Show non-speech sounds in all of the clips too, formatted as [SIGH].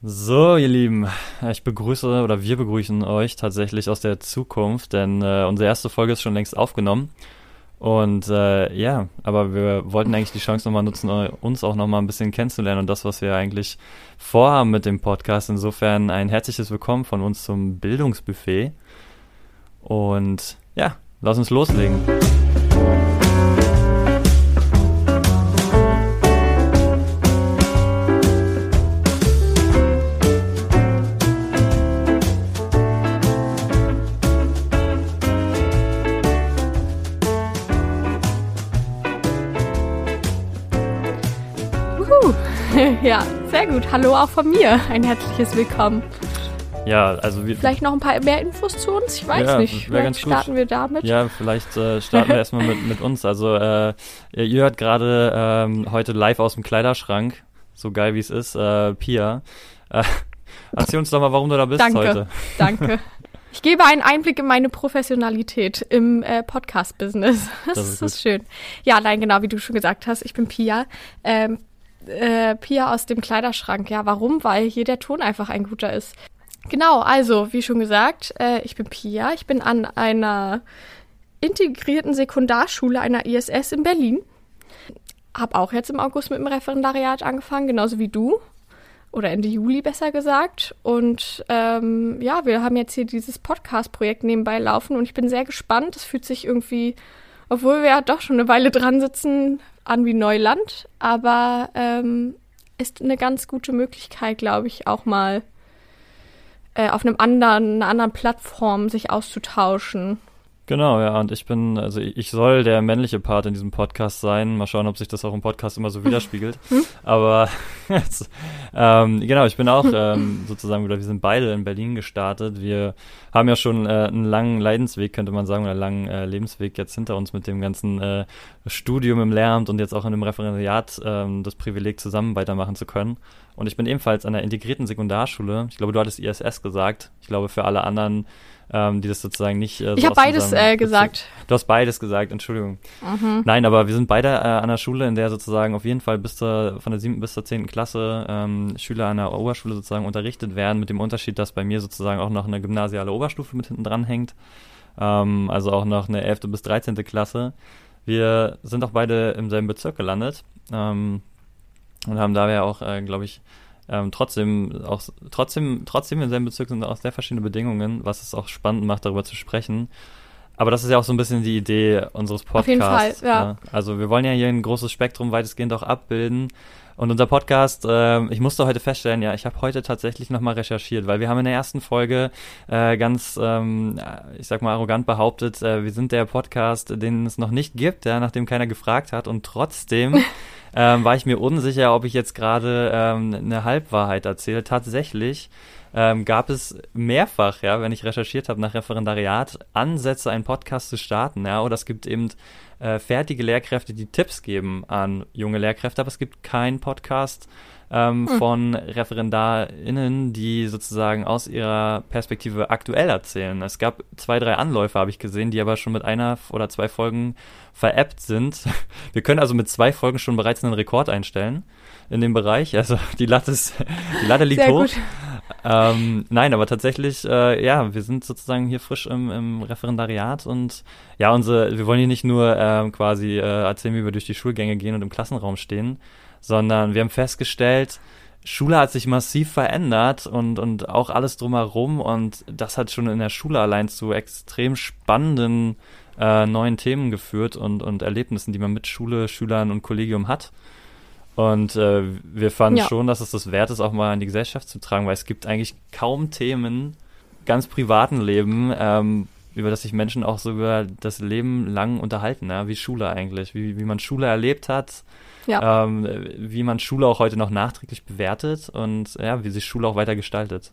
So, ihr Lieben, ich begrüße oder wir begrüßen euch tatsächlich aus der Zukunft, denn äh, unsere erste Folge ist schon längst aufgenommen. Und äh, ja, aber wir wollten eigentlich die Chance nochmal nutzen, uns auch nochmal ein bisschen kennenzulernen und das, was wir eigentlich vorhaben mit dem Podcast. Insofern ein herzliches Willkommen von uns zum Bildungsbuffet. Und ja, lass uns loslegen. [LAUGHS] Ja, sehr gut. Hallo auch von mir. Ein herzliches Willkommen. Ja, also wir. Vielleicht noch ein paar mehr Infos zu uns? Ich weiß ja, nicht. Vielleicht ganz starten gut. wir damit. Ja, vielleicht äh, starten wir [LAUGHS] erstmal mit, mit uns. Also, äh, ihr hört gerade ähm, heute live aus dem Kleiderschrank, so geil wie es ist, äh, Pia. Äh, [LAUGHS] erzähl uns doch mal, warum du da bist Danke. heute. Danke. Ich gebe einen Einblick in meine Professionalität im äh, Podcast-Business. Das, das, ist, ist schön. Ja, nein, genau, wie du schon gesagt hast, ich bin Pia. Ähm, äh, Pia aus dem Kleiderschrank. Ja, warum? Weil hier der Ton einfach ein guter ist. Genau, also, wie schon gesagt, äh, ich bin Pia. Ich bin an einer integrierten Sekundarschule einer ISS in Berlin. Hab auch jetzt im August mit dem Referendariat angefangen, genauso wie du. Oder Ende Juli besser gesagt. Und ähm, ja, wir haben jetzt hier dieses Podcast-Projekt nebenbei laufen und ich bin sehr gespannt. Es fühlt sich irgendwie, obwohl wir ja doch schon eine Weile dran sitzen, an wie Neuland, aber ähm, ist eine ganz gute Möglichkeit, glaube ich, auch mal äh, auf einem anderen, einer anderen Plattform sich auszutauschen. Genau, ja, und ich bin, also ich soll der männliche Part in diesem Podcast sein. Mal schauen, ob sich das auch im Podcast immer so widerspiegelt. [LAUGHS] Hm? Aber [LAUGHS] ähm, genau, ich bin auch ähm, sozusagen, oder wir sind beide in Berlin gestartet. Wir haben ja schon äh, einen langen Leidensweg, könnte man sagen, oder einen langen äh, Lebensweg jetzt hinter uns mit dem ganzen äh, Studium im Lehramt und jetzt auch in dem Referendariat ähm, das Privileg, zusammen weitermachen zu können. Und ich bin ebenfalls an einer integrierten Sekundarschule. Ich glaube, du hattest ISS gesagt. Ich glaube, für alle anderen ähm, die das sozusagen nicht. Äh, so ich habe beides äh, gesagt. Du hast beides gesagt, Entschuldigung. Mhm. Nein, aber wir sind beide äh, an der Schule, in der sozusagen auf jeden Fall bis zur, von der siebten bis zur zehnten Klasse ähm, Schüler an der Oberschule sozusagen unterrichtet werden, mit dem Unterschied, dass bei mir sozusagen auch noch eine gymnasiale Oberstufe mit hinten dran hängt. Ähm, also auch noch eine elfte bis dreizehnte Klasse. Wir sind auch beide im selben Bezirk gelandet ähm, und haben daher auch, äh, glaube ich, ähm, trotzdem auch trotzdem trotzdem in seinem Bezirk sind auch sehr verschiedene Bedingungen, was es auch spannend macht, darüber zu sprechen. Aber das ist ja auch so ein bisschen die Idee unseres Podcasts. Auf jeden Fall, ja. ja. Also wir wollen ja hier ein großes Spektrum weitestgehend auch abbilden. Und unser Podcast, äh, ich musste heute feststellen, ja, ich habe heute tatsächlich nochmal recherchiert, weil wir haben in der ersten Folge äh, ganz, ähm, ich sag mal, arrogant behauptet, äh, wir sind der Podcast, den es noch nicht gibt, ja, nachdem keiner gefragt hat. Und trotzdem [LAUGHS] ähm, war ich mir unsicher, ob ich jetzt gerade ähm, eine Halbwahrheit erzähle. Tatsächlich ähm, gab es mehrfach, ja, wenn ich recherchiert habe nach Referendariat, Ansätze, einen Podcast zu starten, ja, oder es gibt eben äh, fertige Lehrkräfte, die Tipps geben an junge Lehrkräfte, aber es gibt keinen Podcast ähm, hm. von ReferendarInnen, die sozusagen aus ihrer Perspektive aktuell erzählen. Es gab zwei, drei Anläufe, habe ich gesehen, die aber schon mit einer oder zwei Folgen veräppt sind. [LAUGHS] Wir können also mit zwei Folgen schon bereits einen Rekord einstellen in dem Bereich. Also die Latte, ist, die Latte liegt Sehr hoch. Ähm, nein, aber tatsächlich, äh, ja, wir sind sozusagen hier frisch im, im Referendariat und ja, unsere, wir wollen hier nicht nur äh, quasi äh, erzählen, wie wir durch die Schulgänge gehen und im Klassenraum stehen, sondern wir haben festgestellt, Schule hat sich massiv verändert und, und auch alles drumherum und das hat schon in der Schule allein zu extrem spannenden äh, neuen Themen geführt und, und Erlebnissen, die man mit Schule, Schülern und Kollegium hat. Und äh, wir fanden ja. schon, dass es das wert ist, auch mal in die Gesellschaft zu tragen, weil es gibt eigentlich kaum Themen, ganz privaten Leben, ähm, über das sich Menschen auch so über das Leben lang unterhalten, ja? wie Schule eigentlich, wie, wie man Schule erlebt hat, ja. ähm, wie man Schule auch heute noch nachträglich bewertet und ja, wie sich Schule auch weiter gestaltet.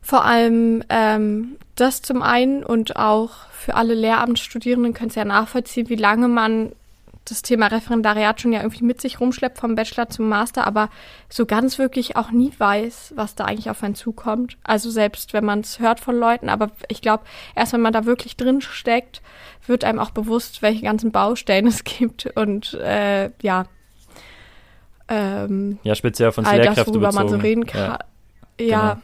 Vor allem ähm, das zum einen und auch für alle Lehramtsstudierenden können es ja nachvollziehen, wie lange man das Thema Referendariat schon ja irgendwie mit sich rumschleppt vom Bachelor zum Master, aber so ganz wirklich auch nie weiß, was da eigentlich auf einen zukommt. Also selbst wenn man es hört von Leuten, aber ich glaube, erst wenn man da wirklich drin steckt, wird einem auch bewusst, welche ganzen Baustellen [LAUGHS] es gibt und äh, ja, ähm, ja, speziell von Lehrkräfte worüber man so reden kann. Ja. Ja. Genau.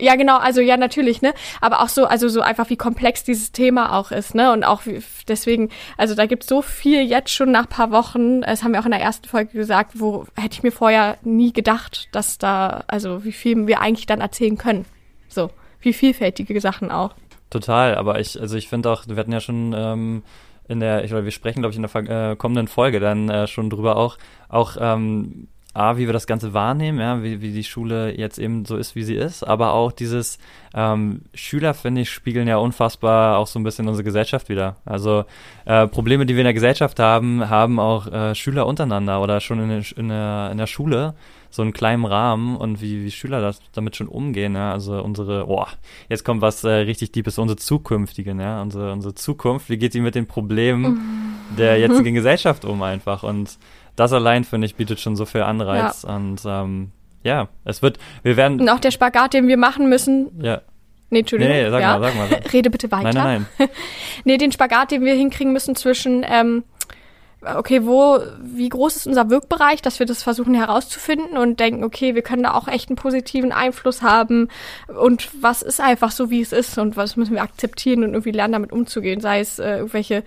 Ja, genau, also ja, natürlich, ne? Aber auch so, also so einfach, wie komplex dieses Thema auch ist, ne? Und auch wie, deswegen, also da gibt's so viel jetzt schon nach paar Wochen, das haben wir auch in der ersten Folge gesagt, wo hätte ich mir vorher nie gedacht, dass da, also wie viel wir eigentlich dann erzählen können. So, wie vielfältige Sachen auch. Total, aber ich, also ich finde auch, wir hatten ja schon ähm, in der, ich glaube, wir sprechen, glaube ich, in der äh, kommenden Folge dann äh, schon drüber auch, auch ähm, A, wie wir das Ganze wahrnehmen, ja, wie, wie die Schule jetzt eben so ist, wie sie ist, aber auch dieses ähm, Schüler, finde ich, spiegeln ja unfassbar auch so ein bisschen unsere Gesellschaft wieder. Also äh, Probleme, die wir in der Gesellschaft haben, haben auch äh, Schüler untereinander oder schon in, in, der, in der Schule so einen kleinen Rahmen und wie, wie Schüler das, damit schon umgehen. Ja? Also unsere, boah, jetzt kommt was äh, richtig Deepes, unsere zukünftigen, ja, unsere, unsere Zukunft, wie geht sie mit den Problemen der jetzigen Gesellschaft um einfach und das allein, finde ich, bietet schon so viel Anreiz. Ja. Und ähm, ja, es wird, wir werden. Und auch der Spagat, den wir machen müssen. Ja. Nee, Entschuldigung. Nee, sag ja. mal, sag mal. [LAUGHS] Rede bitte weiter. Nein, nein, nein. [LAUGHS] nee, den Spagat, den wir hinkriegen müssen zwischen, ähm, okay, wo, wie groß ist unser Wirkbereich, dass wir das versuchen herauszufinden und denken, okay, wir können da auch echt einen positiven Einfluss haben und was ist einfach so, wie es ist und was müssen wir akzeptieren und irgendwie lernen, damit umzugehen, sei es äh, irgendwelche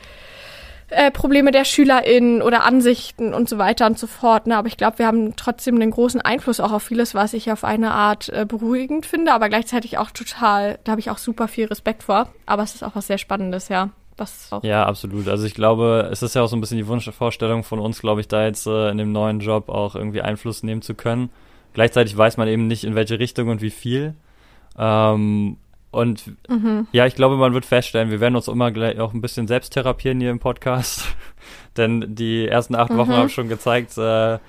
äh, Probleme der SchülerInnen oder Ansichten und so weiter und so fort. Ne? Aber ich glaube, wir haben trotzdem einen großen Einfluss auch auf vieles, was ich auf eine Art äh, beruhigend finde, aber gleichzeitig auch total, da habe ich auch super viel Respekt vor. Aber es ist auch was sehr Spannendes, ja. Ja, absolut. Also ich glaube, es ist ja auch so ein bisschen die Wunschvorstellung von uns, glaube ich, da jetzt äh, in dem neuen Job auch irgendwie Einfluss nehmen zu können. Gleichzeitig weiß man eben nicht, in welche Richtung und wie viel. Ähm, und mhm. ja, ich glaube, man wird feststellen, wir werden uns immer gleich auch ein bisschen selbst therapieren hier im Podcast. [LAUGHS] Denn die ersten acht mhm. Wochen haben schon gezeigt, äh,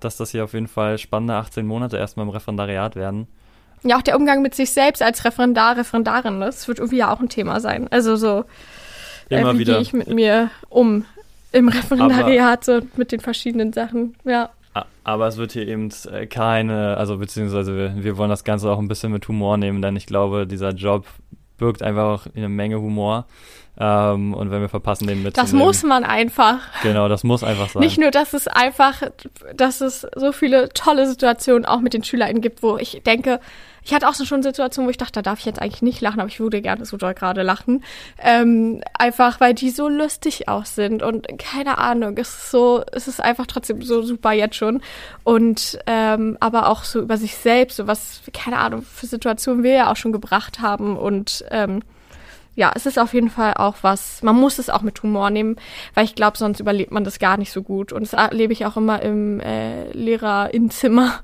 dass das hier auf jeden Fall spannende 18 Monate erstmal im Referendariat werden. Ja, auch der Umgang mit sich selbst als Referendar, Referendarin, das wird irgendwie ja auch ein Thema sein. Also so, äh, wie gehe ich mit mir um im Referendariat, Aber so mit den verschiedenen Sachen, ja. Aber es wird hier eben äh, keine, also beziehungsweise wir, wir wollen das Ganze auch ein bisschen mit Humor nehmen, denn ich glaube, dieser Job birgt einfach auch eine Menge Humor. Ähm, und wenn wir verpassen, den mitzunehmen. Das muss man einfach. Genau, das muss einfach sein. Nicht nur, dass es einfach, dass es so viele tolle Situationen auch mit den SchülerInnen gibt, wo ich denke, ich hatte auch so schon Situationen, wo ich dachte, da darf ich jetzt eigentlich nicht lachen, aber ich würde gerne so doll gerade lachen. Ähm, einfach, weil die so lustig auch sind und keine Ahnung, es ist so, es ist einfach trotzdem so super jetzt schon. Und ähm, aber auch so über sich selbst, so was, keine Ahnung, für Situationen wir ja auch schon gebracht haben und ähm, ja, es ist auf jeden Fall auch was, man muss es auch mit Humor nehmen, weil ich glaube, sonst überlebt man das gar nicht so gut. Und das erlebe ich auch immer im äh, Lehrerinnenzimmer,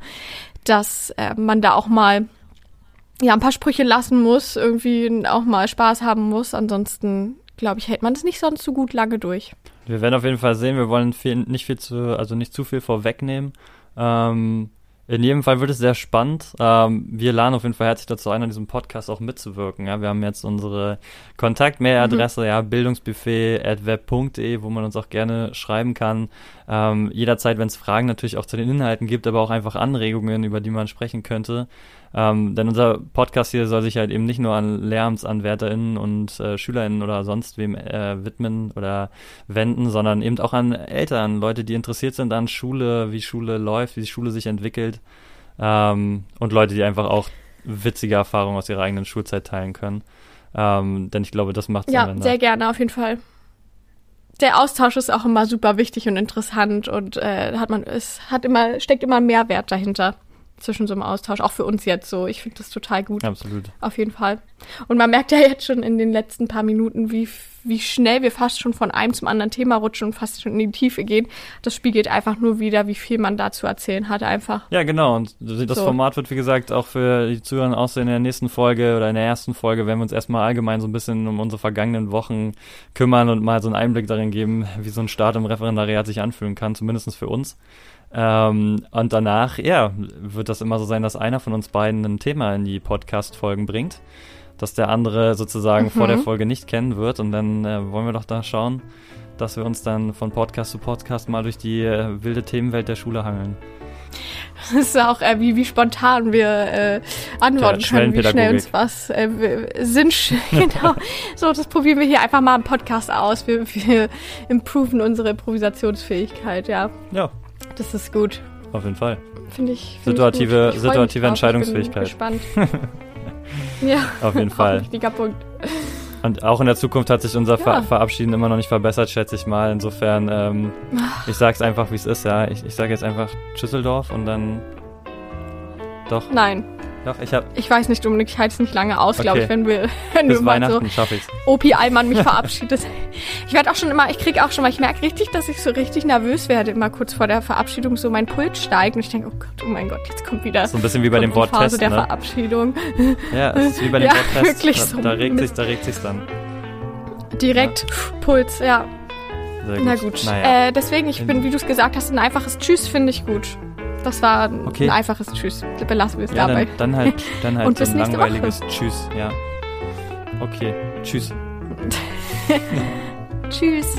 dass äh, man da auch mal ja, ein paar Sprüche lassen muss, irgendwie auch mal Spaß haben muss. Ansonsten, glaube ich, hält man das nicht sonst so gut lange durch. Wir werden auf jeden Fall sehen, wir wollen viel, nicht viel zu, also nicht zu viel vorwegnehmen. Ähm, in jedem Fall wird es sehr spannend. Ähm, wir laden auf jeden Fall herzlich dazu ein, an diesem Podcast auch mitzuwirken. Ja, wir haben jetzt unsere Kontaktmailadresse, mhm. ja, bildungsbuffet.web.de, wo man uns auch gerne schreiben kann. Ähm, jederzeit, wenn es Fragen natürlich auch zu den Inhalten gibt, aber auch einfach Anregungen, über die man sprechen könnte. Ähm, denn unser Podcast hier soll sich halt eben nicht nur an LehramtsanwärterInnen und äh, SchülerInnen oder sonst wem äh, widmen oder wenden, sondern eben auch an Eltern, Leute, die interessiert sind an Schule, wie Schule läuft, wie die Schule sich entwickelt ähm, und Leute, die einfach auch witzige Erfahrungen aus ihrer eigenen Schulzeit teilen können. Ähm, denn ich glaube, das macht Ja, sehr gerne, auf jeden Fall. Der Austausch ist auch immer super wichtig und interessant und äh, hat man, es hat immer, steckt immer Mehrwert dahinter zwischen so einem Austausch, auch für uns jetzt so. Ich finde das total gut. Absolut. Auf jeden Fall. Und man merkt ja jetzt schon in den letzten paar Minuten, wie, wie schnell wir fast schon von einem zum anderen Thema rutschen und fast schon in die Tiefe gehen. Das spiegelt einfach nur wieder, wie viel man da zu erzählen hat, einfach. Ja, genau. Und das so. Format wird, wie gesagt, auch für die Zuhörer aussehen in der nächsten Folge oder in der ersten Folge, werden wir uns erstmal allgemein so ein bisschen um unsere vergangenen Wochen kümmern und mal so einen Einblick darin geben, wie so ein Start im Referendariat sich anfühlen kann, zumindest für uns. Ähm, und danach, ja, wird das immer so sein, dass einer von uns beiden ein Thema in die Podcast-Folgen bringt, das der andere sozusagen mhm. vor der Folge nicht kennen wird. Und dann äh, wollen wir doch da schauen, dass wir uns dann von Podcast zu Podcast mal durch die äh, wilde Themenwelt der Schule hangeln. Das ist auch, äh, wie, wie spontan wir äh, antworten ja, können, wie schnell uns was äh, sind. [LAUGHS] genau. so, das probieren wir hier einfach mal im Podcast aus. Wir, wir improven unsere Improvisationsfähigkeit, ja. Ja, das ist gut. Auf jeden Fall. Finde ich. Find situative ich ich situative Entscheidungsfähigkeit. Ich bin gespannt. [LAUGHS] ja. Auf jeden [LAUGHS] Fall. Wichtiger Punkt. Und auch in der Zukunft hat sich unser ja. Ver Verabschieden immer noch nicht verbessert, schätze ich mal. Insofern, ähm, ich sag's einfach, wie es ist, ja. Ich, ich sage jetzt einfach Schüsseldorf und dann. Doch. Nein. Doch, ich hab. Ich weiß nicht, Dominik, ich halte es nicht lange aus, okay. glaube ich, wenn wir, wenn Bis du Weihnachten so schaffe ich's. Opi Allmann mich [LAUGHS] verabschiedet. ich werde auch schon immer, ich kriege auch schon mal, ich merke richtig, dass ich so richtig nervös werde, immer kurz vor der Verabschiedung, so mein Puls steigt und ich denke, oh Gott, oh mein Gott, jetzt kommt wieder. So ein bisschen wie bei dem Worttest, Phase der ne? Verabschiedung. Ja, es ist wie bei dem [LAUGHS] ja, Worttest. Wirklich da, so. Da regt sich, da regt sich's dann. Direkt ja. Puls, ja. Gut. Na gut. Naja. Äh, deswegen, ich bin, wie du es gesagt hast, ein einfaches Tschüss finde ich gut. Das war okay. ein einfaches Tschüss. Belassen wir es ja, dabei. Dann, dann halt, dann [LAUGHS] halt Und so ein langweiliges Woche. Tschüss, ja. Okay, tschüss. [LAUGHS] [LAUGHS] tschüss.